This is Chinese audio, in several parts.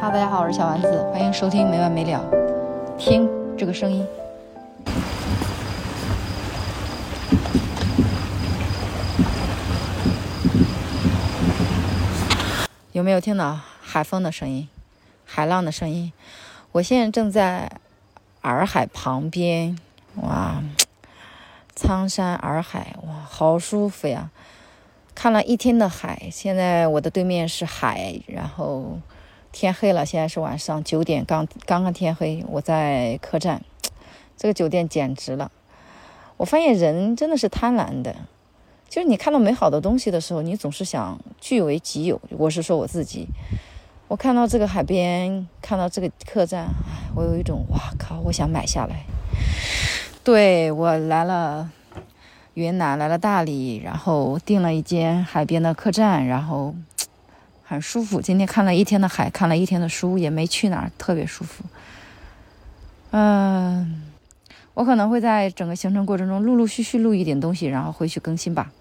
哈，大家好，我是小丸子，欢迎收听没完没了。听这个声音，有没有听到海风的声音、海浪的声音？我现在正在洱海旁边，哇，苍山洱海，哇，好舒服呀！看了一天的海，现在我的对面是海，然后。天黑了，现在是晚上九点，刚刚刚天黑。我在客栈，这个酒店简直了。我发现人真的是贪婪的，就是你看到美好的东西的时候，你总是想据为己有。我是说我自己，我看到这个海边，看到这个客栈，我有一种哇靠，我想买下来。对我来了云南，来了大理，然后订了一间海边的客栈，然后。很舒服，今天看了一天的海，看了一天的书，也没去哪儿，特别舒服。嗯，我可能会在整个行程过程中陆陆续续录一点东西，然后回去更新吧。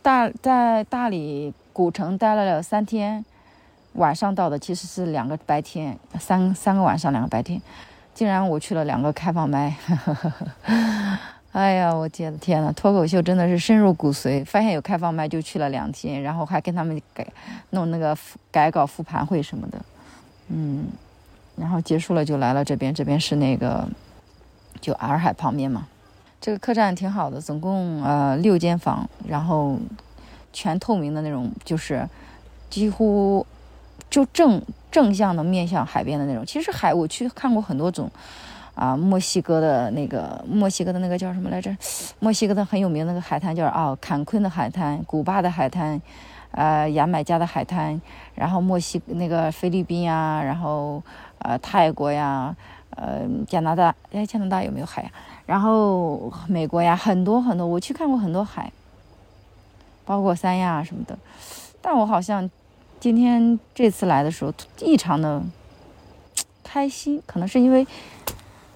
大在大理古城待了三天，晚上到的，其实是两个白天，三三个晚上，两个白天，竟然我去了两个开放麦。哎呀，我的天呐，脱口秀真的是深入骨髓。发现有开放麦就去了两天，然后还跟他们改弄那个改稿复盘会什么的，嗯，然后结束了就来了这边，这边是那个就洱海旁边嘛。这个客栈挺好的，总共呃六间房，然后全透明的那种，就是几乎就正正向的面向海边的那种。其实海我去看过很多种。啊，墨西哥的那个，墨西哥的那个叫什么来着？墨西哥的很有名那个海滩叫啊，坎昆的海滩，古巴的海滩，呃，牙买加的海滩，然后墨西那个菲律宾呀，然后呃泰国呀，呃加拿大，哎加拿大有没有海呀？然后美国呀，很多很多，我去看过很多海，包括三亚什么的，但我好像今天这次来的时候异常的开心，可能是因为。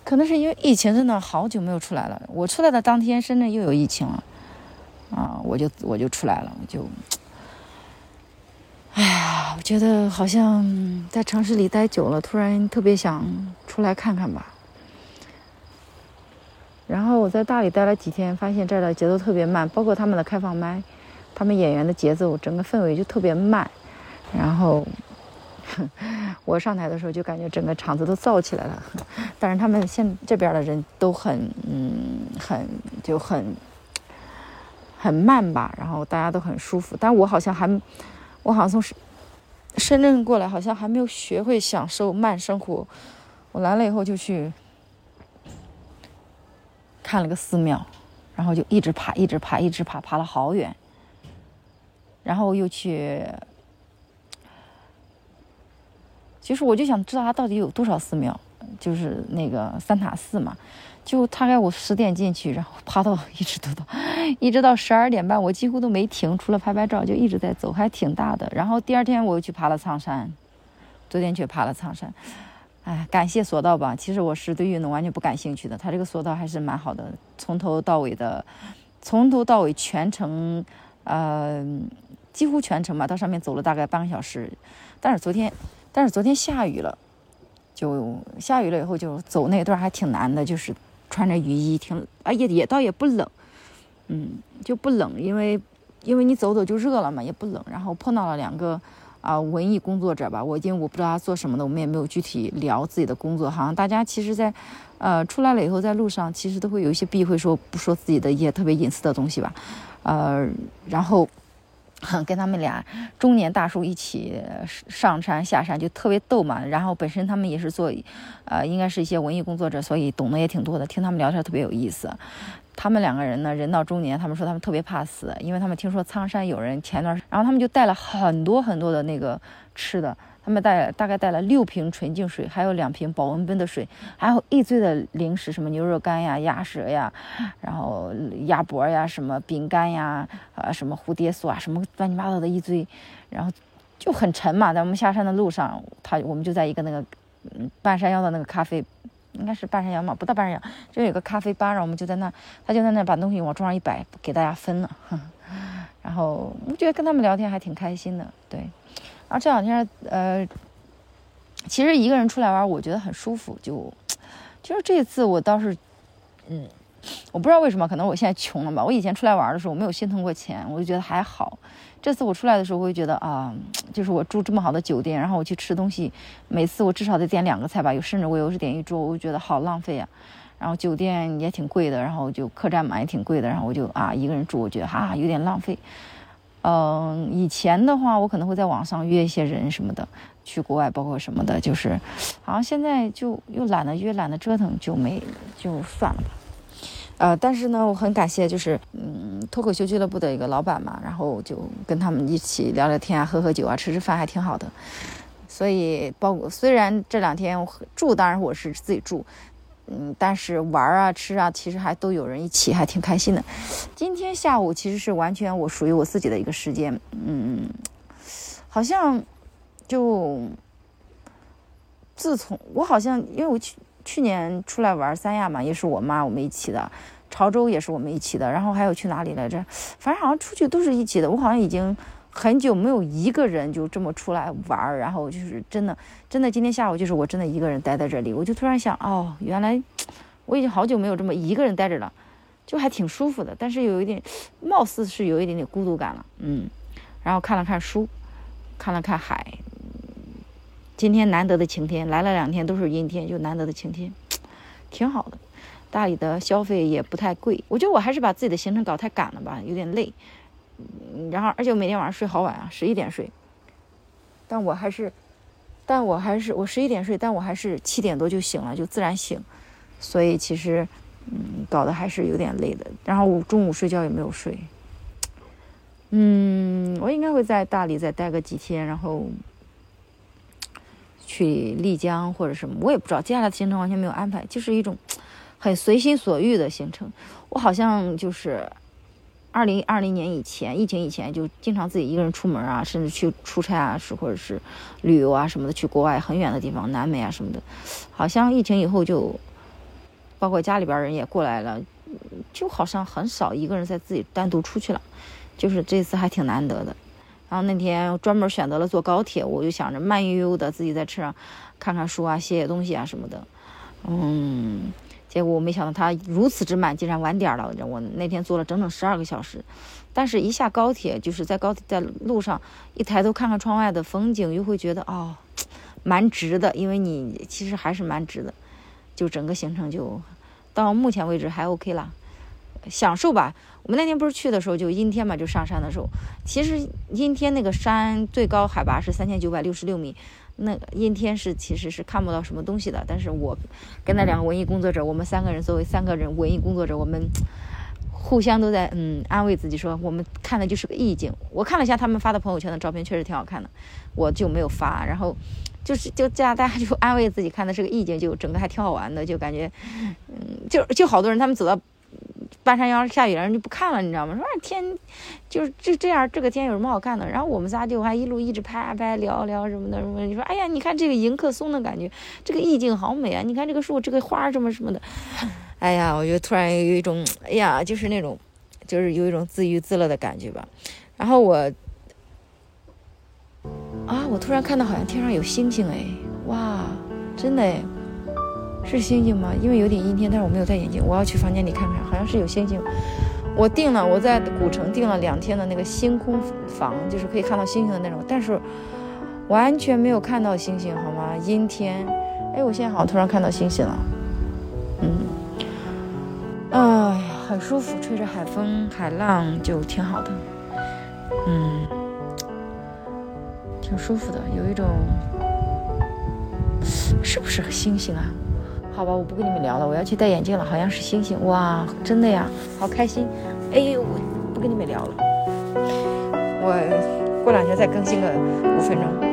可能是因为疫情真的好久没有出来了。我出来的当天，深圳又有疫情了，啊，我就我就出来了，我就，哎呀，我觉得好像在城市里待久了，突然特别想出来看看吧。然后我在大理待了几天，发现这儿的节奏特别慢，包括他们的开放麦，他们演员的节奏，整个氛围就特别慢，然后。我上台的时候就感觉整个场子都燥起来了，但是他们现这边的人都很嗯很就很很慢吧，然后大家都很舒服，但我好像还我好像从深深圳过来，好像还没有学会享受慢生活。我来了以后就去看了个寺庙，然后就一直爬一直爬一直爬，爬了好远，然后又去。其实我就想知道它到底有多少寺庙，就是那个三塔寺嘛。就大概我十点进去，然后爬到一直都到，一直到十二点半，我几乎都没停，除了拍拍照就一直在走，还挺大的。然后第二天我又去爬了苍山，昨天去爬了苍山。哎，感谢索道吧。其实我是对运动完全不感兴趣的，它这个索道还是蛮好的，从头到尾的，从头到尾全程，呃，几乎全程吧，到上面走了大概半个小时。但是昨天。但是昨天下雨了，就下雨了以后就走那段还挺难的，就是穿着雨衣，挺啊也也倒也不冷，嗯就不冷，因为因为你走走就热了嘛，也不冷。然后碰到了两个啊文艺工作者吧，我因为我不知道他做什么的，我们也没有具体聊自己的工作，好像大家其实在呃出来了以后在路上其实都会有一些避讳说不说自己的一些特别隐私的东西吧，呃然后。跟他们俩中年大叔一起上山下山就特别逗嘛，然后本身他们也是做，呃，应该是一些文艺工作者，所以懂得也挺多的。听他们聊天特别有意思。他们两个人呢，人到中年，他们说他们特别怕死，因为他们听说苍山有人前段，然后他们就带了很多很多的那个吃的。他们带大概带了六瓶纯净水，还有两瓶保温杯的水，还有一堆的零食，什么牛肉干呀、鸭舌呀，然后鸭脖呀、什么饼干呀，呃，什么蝴蝶酥啊，什么乱七八糟的一堆，然后就很沉嘛。在我们下山的路上，他我们就在一个那个嗯半山腰的那个咖啡，应该是半山羊嘛，不到半山羊，就有个咖啡吧，然后我们就在那，他就在那把东西往桌上一摆，给大家分了。然后我觉得跟他们聊天还挺开心的，对。然后这两天，呃，其实一个人出来玩，我觉得很舒服。就就是这次我倒是，嗯，我不知道为什么，可能我现在穷了吧。我以前出来玩的时候，我没有心疼过钱，我就觉得还好。这次我出来的时候，我会觉得啊，就是我住这么好的酒店，然后我去吃东西，每次我至少得点两个菜吧，有甚至我有时点一桌，我就觉得好浪费啊。然后酒店也挺贵的，然后就客栈嘛也挺贵的，然后我就啊一个人住，我觉得哈有点浪费。嗯，以前的话我可能会在网上约一些人什么的，去国外包括什么的，就是好像现在就又懒得约，懒得折腾，就没就算了吧。呃，但是呢，我很感谢，就是嗯，脱口秀俱乐部的一个老板嘛，然后就跟他们一起聊聊天啊，喝喝酒啊，吃吃饭，还挺好的。所以，包括虽然这两天住，当然我是自己住，嗯，但是玩啊、吃啊，其实还都有人一起，还挺开心的。今天下午其实是完全我属于我自己的一个时间，嗯，好像就自从我好像因为我去。去年出来玩三亚嘛，也是我妈我们一起的，潮州也是我们一起的，然后还有去哪里来着？反正好像出去都是一起的。我好像已经很久没有一个人就这么出来玩，然后就是真的真的今天下午就是我真的一个人待在这里，我就突然想，哦，原来我已经好久没有这么一个人待着了，就还挺舒服的，但是有一点，貌似是有一点点孤独感了，嗯。然后看了看书，看了看海。今天难得的晴天，来了两天都是阴天，就难得的晴天，挺好的。大理的消费也不太贵，我觉得我还是把自己的行程搞太赶了吧，有点累。然后，而且我每天晚上睡好晚啊，十一点睡。但我还是，但我还是我十一点睡，但我还是七点多就醒了，就自然醒。所以其实，嗯，搞得还是有点累的。然后我中午睡觉也没有睡。嗯，我应该会在大理再待个几天，然后。去丽江或者什么，我也不知道。接下来的行程完全没有安排，就是一种 很随心所欲的行程。我好像就是二零二零年以前，疫情以前就经常自己一个人出门啊，甚至去出差啊，是或者是旅游啊什么的，去国外很远的地方，南美啊什么的。好像疫情以后就，包括家里边人也过来了，就好像很少一个人在自己单独出去了。就是这次还挺难得的。然后那天专门选择了坐高铁，我就想着慢悠悠的自己在车上看看书啊、写写东西啊什么的。嗯，结果我没想到它如此之慢，竟然晚点了。我那天坐了整整十二个小时，但是一下高铁，就是在高铁在路上一抬头看看窗外的风景，又会觉得哦，蛮值的，因为你其实还是蛮值的。就整个行程就到目前为止还 OK 了，享受吧。我们那天不是去的时候就阴天嘛，就上山的时候，其实阴天那个山最高海拔是三千九百六十六米，那阴天是其实是看不到什么东西的。但是我跟那两个文艺工作者，我们三个人作为三个人文艺工作者，我们互相都在嗯安慰自己说，我们看的就是个意境。我看了一下他们发的朋友圈的照片，确实挺好看的，我就没有发。然后就是就这样，大家就安慰自己看的是个意境，就整个还挺好玩的，就感觉嗯就就好多人他们走到。半山腰下雨了，人就不看了，你知道吗？说天，就是这这样，这个天有什么好看的？然后我们仨就还一路一直拍拍聊聊什么的什么。你说，哎呀，你看这个迎客松的感觉，这个意境好美啊！你看这个树，这个花什么什么的，哎呀，我就突然有一种，哎呀，就是那种，就是有一种自娱自乐的感觉吧。然后我，啊，我突然看到好像天上有星星，哎，哇，真的哎。是星星吗？因为有点阴天，但是我没有戴眼镜，我要去房间里看看，好像是有星星。我订了，我在古城订了两天的那个星空房，就是可以看到星星的那种，但是完全没有看到星星，好吗？阴天。哎，我现在好像突然看到星星了。嗯，哎呀，很舒服，吹着海风，海浪就挺好的。嗯，挺舒服的，有一种，是不是星星啊？好吧，我不跟你们聊了，我要去戴眼镜了。好像是星星，哇，真的呀，好开心。哎呦，我不跟你们聊了，我过两天再更新个五分钟。